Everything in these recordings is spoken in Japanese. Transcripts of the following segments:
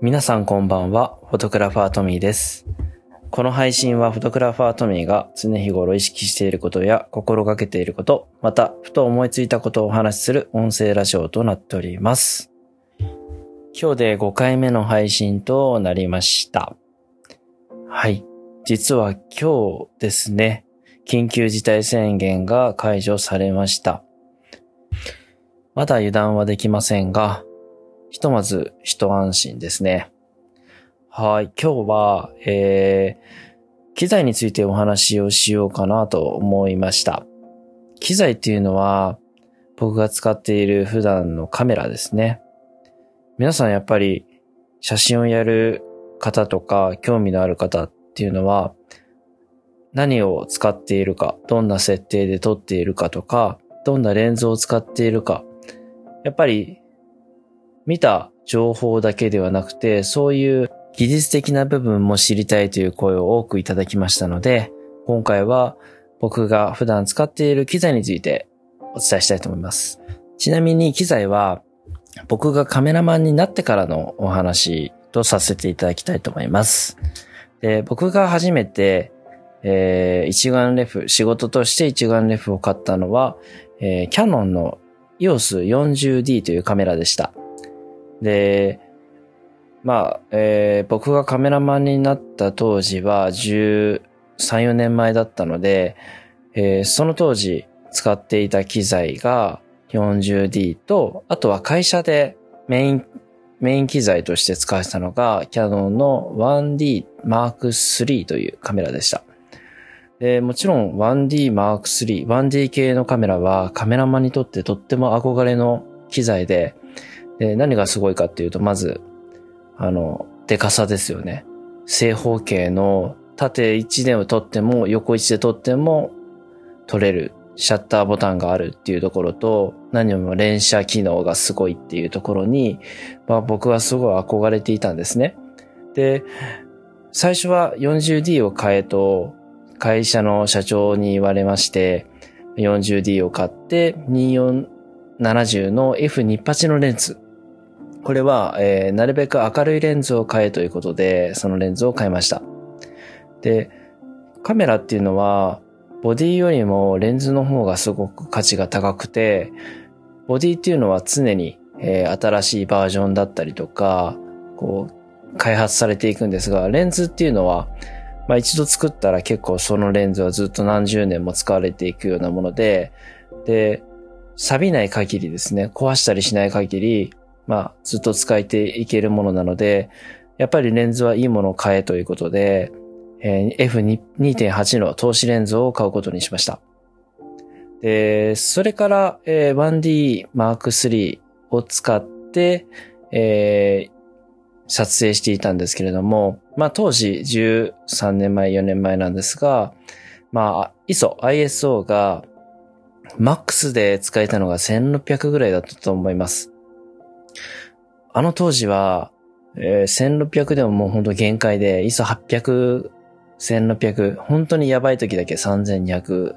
皆さんこんばんは、フォトグラファートミーです。この配信はフォトグラファートミーが常日頃意識していることや心がけていること、また、ふと思いついたことをお話しする音声ラジオとなっております。今日で5回目の配信となりました。はい。実は今日ですね、緊急事態宣言が解除されました。まだ油断はできませんが、ひとまず一安心ですね。はい。今日は、えー、機材についてお話をしようかなと思いました。機材っていうのは、僕が使っている普段のカメラですね。皆さんやっぱり写真をやる方とか興味のある方っていうのは何を使っているか、どんな設定で撮っているかとか、どんなレンズを使っているか、やっぱり見た情報だけではなくて、そういう技術的な部分も知りたいという声を多くいただきましたので、今回は僕が普段使っている機材についてお伝えしたいと思います。ちなみに機材は僕がカメラマンになってからのお話とさせていただきたいと思います。で僕が初めて、えー一眼レフ、仕事として一眼レフを買ったのは、えーキャノンの EOS40D というカメラでした。で、まあ、えー僕がカメラマンになった当時は13、4年前だったので、えーその当時使っていた機材が 40D と、あとは会社でメイン、メイン機材として使われたのが、キャノンの 1D Mark III というカメラでした。でもちろん 1D Mark III、1D 系のカメラはカメラマンにとってとっても憧れの機材で、で何がすごいかっていうと、まず、あの、デカさですよね。正方形の縦1でを撮っても横1で撮っても撮れるシャッターボタンがあるっていうところと、何よりも連写機能がすごいっていうところに、まあ僕はすごい憧れていたんですね。で、最初は 40D を買えと会社の社長に言われまして、40D を買って2470の F28 のレンズ。これは、えーなるべく明るいレンズを買えということで、そのレンズを買いました。で、カメラっていうのは、ボディよりもレンズの方がすごく価値が高くて、ボディっていうのは常に、えー新しいバージョンだったりとか、こう、開発されていくんですが、レンズっていうのは、まあ一度作ったら結構そのレンズはずっと何十年も使われていくようなもので、で、錆びない限りですね、壊したりしない限り、まあずっと使えていけるものなので、やっぱりレンズはいいものを買えということで、えー F2.8 の投資レンズを買うことにしました。で、それから、えー 1D Mark III を使って、えー撮影していたんですけれども、まあ当時13年前、4年前なんですが、まあ ISO、ISO が MAX で使えたのが1600ぐらいだったと思います。あの当時は、えー1600でももう本当限界で、ISO800、1600、本当にやばい時だけ3200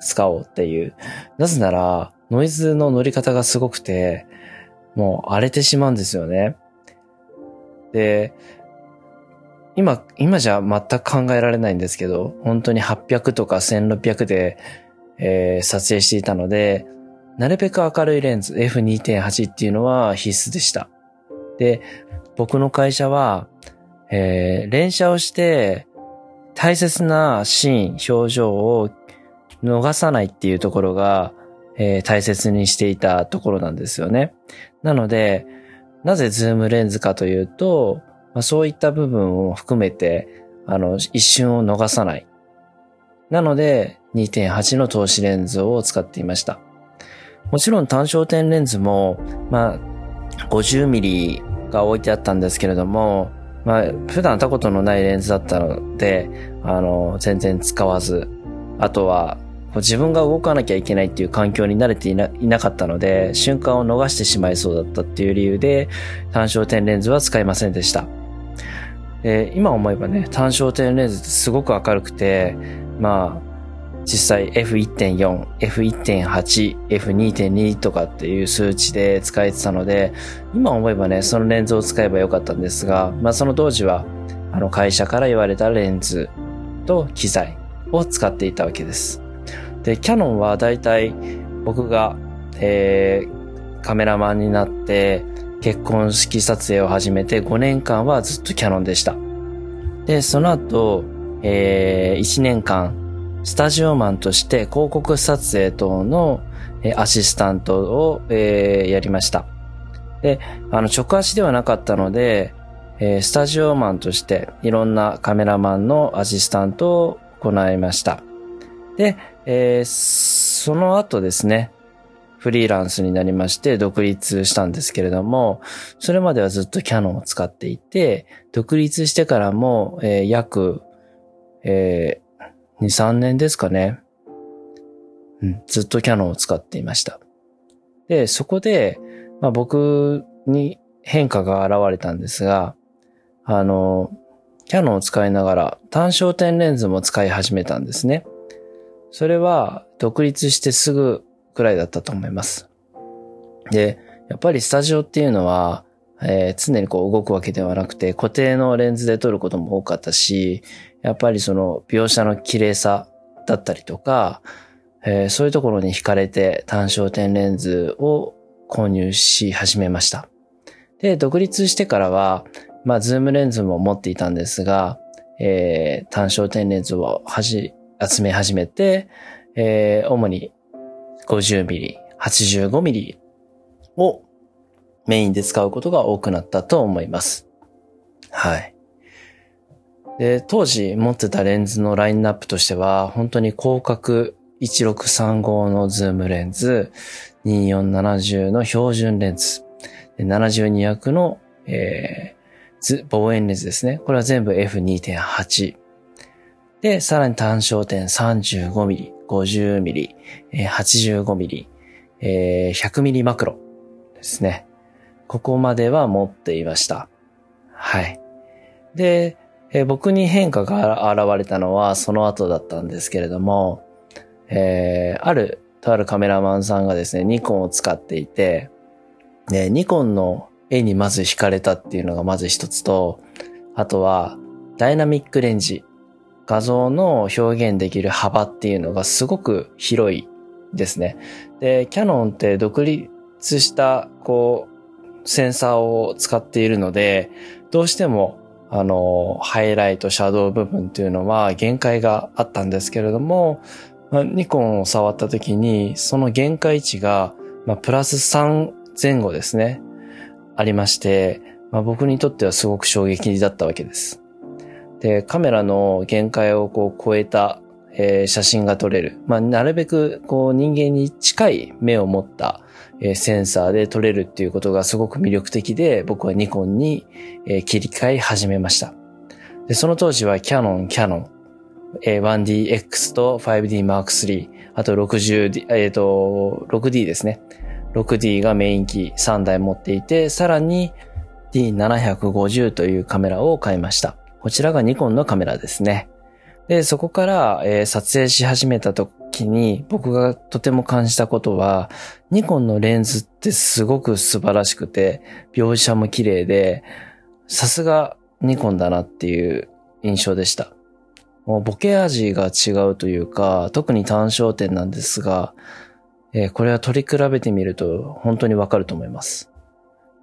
使おうっていう。なぜなら、ノイズの乗り方がすごくて、もう荒れてしまうんですよね。で、今、今じゃ全く考えられないんですけど、本当に800とか1600で、えー撮影していたので、なるべく明るいレンズ F2.8 っていうのは必須でした。で、僕の会社は、えー連写をして、大切なシーン、表情を逃さないっていうところが、えー大切にしていたところなんですよね。なので、なぜズームレンズかというと、まあ、そういった部分を含めて、あの、一瞬を逃さない。なので、2.8の通しレンズを使っていました。もちろん単焦点レンズも、まあ、50ミリが置いてあったんですけれども、まあ、普段たことのないレンズだったので、あの、全然使わず、あとは、自分が動かなきゃいけないっていう環境に慣れていなかったので、瞬間を逃してしまいそうだったっていう理由で、単焦点レンズは使いませんでした。今思えばね、単焦点レンズってすごく明るくて、ま、実際 F1.4、F1.8、F2.2 とかっていう数値で使えてたので、今思えばね、そのレンズを使えばよかったんですが、まあその当時は、あの会社から言われたレンズと機材を使っていたわけです。で、キャノンはだいたい僕が、えー、カメラマンになって結婚式撮影を始めて5年間はずっとキャノンでした。で、その後、えー、1年間スタジオマンとして広告撮影等のアシスタントを、えー、やりました。で、あの、直足ではなかったので、えー、スタジオマンとしていろんなカメラマンのアシスタントを行いました。で、えー、その後ですね、フリーランスになりまして独立したんですけれども、それまではずっとキャノンを使っていて、独立してからも、えー、約、え2、3年ですかね。うん、ずっとキャノンを使っていました。で、そこで、まあ、僕に変化が現れたんですが、あの、キャノンを使いながら単焦点レンズも使い始めたんですね。それは独立してすぐくらいだったと思います。で、やっぱりスタジオっていうのは、えー、常にこう動くわけではなくて固定のレンズで撮ることも多かったし、やっぱりその描写の綺麗さだったりとか、えー、そういうところに惹かれて単焦点レンズを購入し始めました。で、独立してからは、まあ、ズームレンズも持っていたんですが、えー、単焦点レンズをはじ、集め始めて、えー、主に 50mm、85mm をメインで使うことが多くなったと思います。はい。で、当時持ってたレンズのラインナップとしては、本当に広角1635のズームレンズ、2470の標準レンズ、7200の、えー、望遠レンズですね。これは全部 F2.8。で、さらに単焦点 35mm、50mm、85mm、えー、100mm マクロですね。ここまでは持っていました。はい。で、えー、僕に変化が現れたのはその後だったんですけれども、えー、ある、とあるカメラマンさんがですね、ニコンを使っていて、で、ニコンの絵にまず惹かれたっていうのがまず一つと、あとは、ダイナミックレンジ。画像の表現できる幅っていうのがすごく広いですね。で、キャノンって独立した、こう、センサーを使っているので、どうしても、あの、ハイライト、シャドウ部分っていうのは限界があったんですけれども、まあ、ニコンを触った時に、その限界値が、まあ、プラス3前後ですね、ありまして、まあ、僕にとってはすごく衝撃だったわけです。で、カメラの限界をこう超えた、えー、写真が撮れる。まあ、なるべくこう人間に近い目を持ったえセンサーで撮れるっていうことがすごく魅力的で、僕はニコンに、え切り替え始めました。で、その当時はキャノン、キャノン、え 1DX と 5D Mark III、あと 60D、えっ、ー、と、6D ですね。6D がメイン機3台持っていて、さらに D750 というカメラを買いました。こちらがニコンのカメラですね。で、そこから、えー、撮影し始めたと時に僕がとても感じたことは、ニコンのレンズってすごく素晴らしくて、描写も綺麗で、さすがニコンだなっていう印象でした。もうボケ味が違うというか、特に単焦点なんですが、えー、これは取り比べてみると本当にわかると思います。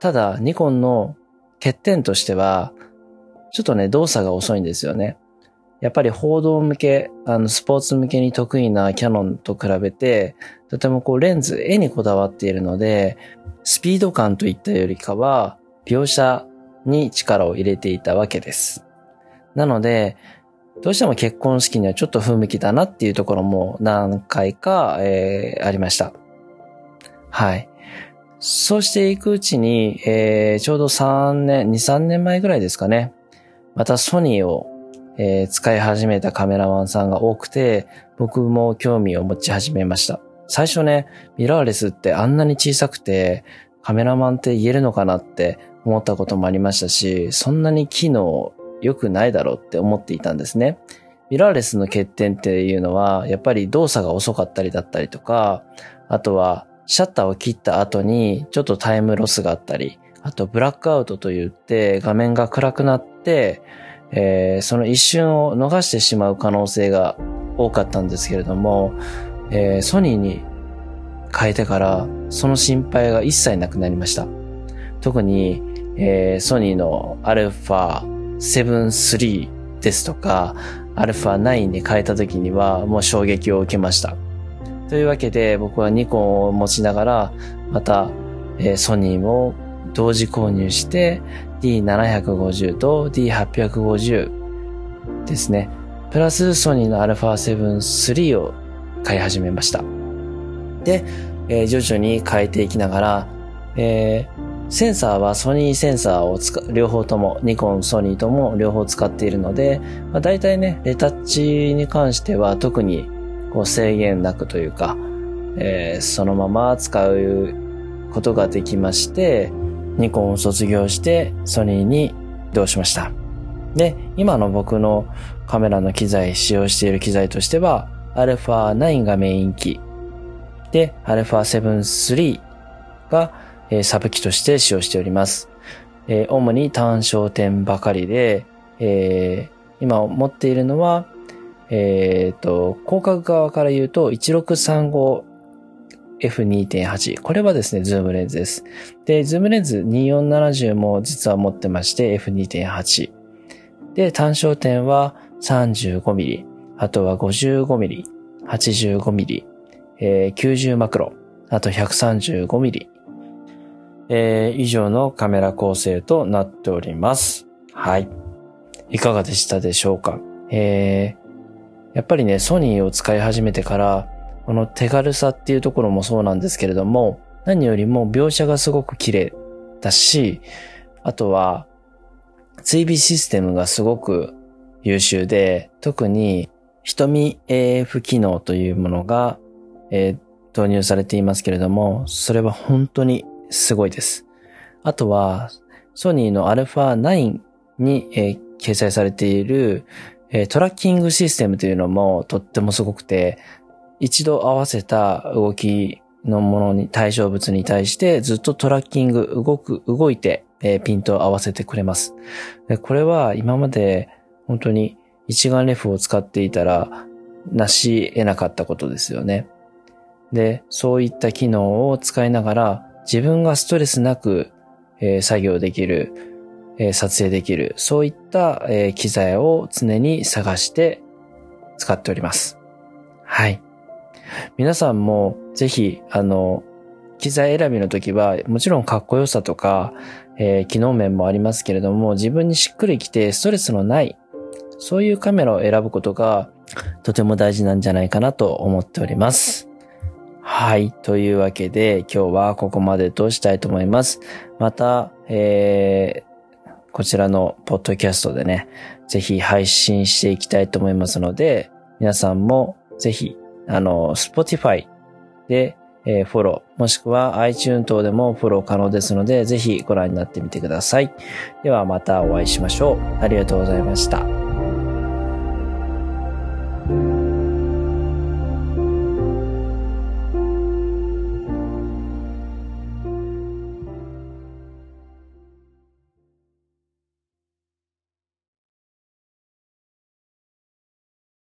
ただ、ニコンの欠点としては、ちょっとね、動作が遅いんですよね。やっぱり報道向け、あの、スポーツ向けに得意なキャノンと比べて、とてもこうレンズ、絵にこだわっているので、スピード感といったよりかは、描写に力を入れていたわけです。なので、どうしても結婚式にはちょっと不向きだなっていうところも何回か、えー、ありました。はい。そうしていくうちに、えー、ちょうど3年、2、3年前ぐらいですかね。またソニーをえー、使い始めたカメラマンさんが多くて、僕も興味を持ち始めました。最初ね、ミラーレスってあんなに小さくて、カメラマンって言えるのかなって思ったこともありましたし、そんなに機能良くないだろうって思っていたんですね。ミラーレスの欠点っていうのは、やっぱり動作が遅かったりだったりとか、あとはシャッターを切った後にちょっとタイムロスがあったり、あとブラックアウトと言って画面が暗くなって、えー、その一瞬を逃してしまう可能性が多かったんですけれども、えー、ソニーに変えてからその心配が一切なくなりました。特に、えー、ソニーの α7 III ですとか、α9 に変えた時にはもう衝撃を受けました。というわけで僕はニコンを持ちながら、また、えー、ソニーも同時購入して D750 と D850 ですね。プラスソニーの α7 III を買い始めました。で、えー、徐々に変えていきながら、えー、センサーはソニーセンサーを使両方とも、ニコン、ソニーとも両方使っているので、まあ、大体ね、レタッチに関しては特にこう制限なくというか、えー、そのまま使うことができまして、ニコンを卒業してソニーに移動しました。で、今の僕のカメラの機材、使用している機材としては、α9 がメイン機。で、α7 III が、えー、サブ機として使用しております。えー、主に単焦点ばかりで、えー、今持っているのは、えっ、ー、と、広角側から言うと1635 F2.8。これはですね、ズームレンズです。で、ズームレンズ2470も実は持ってまして F2.8。で、単焦点は 35mm、あとは 55mm、85mm、えー、90マクロ、あと 135mm、えー、以上のカメラ構成となっております。はい。いかがでしたでしょうか？えー、やっぱりね、ソニーを使い始めてから、この手軽さっていうところもそうなんですけれども、何よりも描写がすごく綺麗だし、あとは、追尾システムがすごく優秀で、特に瞳 AF 機能というものが、えー、導入されていますけれども、それは本当にすごいです。あとは、ソニーの α9 に、えー、掲載されているえトラッキングシステムというのもとってもすごくて、一度合わせた動きのものに、対象物に対してずっとトラッキング、動く、動いて、えピントを合わせてくれます。でこれは今まで本当に一眼レフを使っていたら、なし得なかったことですよね。で、そういった機能を使いながら、自分がストレスなく、えー、作業できる、え撮影できる、そういった、え機材を常に探して使っております。はい。皆さんもぜひ、あの、機材選びの時は、もちろんかっこよさとか、えー、機能面もありますけれども、自分にしっくりきてストレスのない、そういうカメラを選ぶことがとても大事なんじゃないかなと思っております。はい。というわけで、今日はここまでとしたいと思います。また、えー、こちらのポッドキャストでね、ぜひ配信していきたいと思いますので、皆さんもぜひ、あの、Spotify で、えー、フォロー、もしくは iTunes 等でもフォロー可能ですので、ぜひご覧になってみてください。ではまたお会いしましょう。ありがとうございました。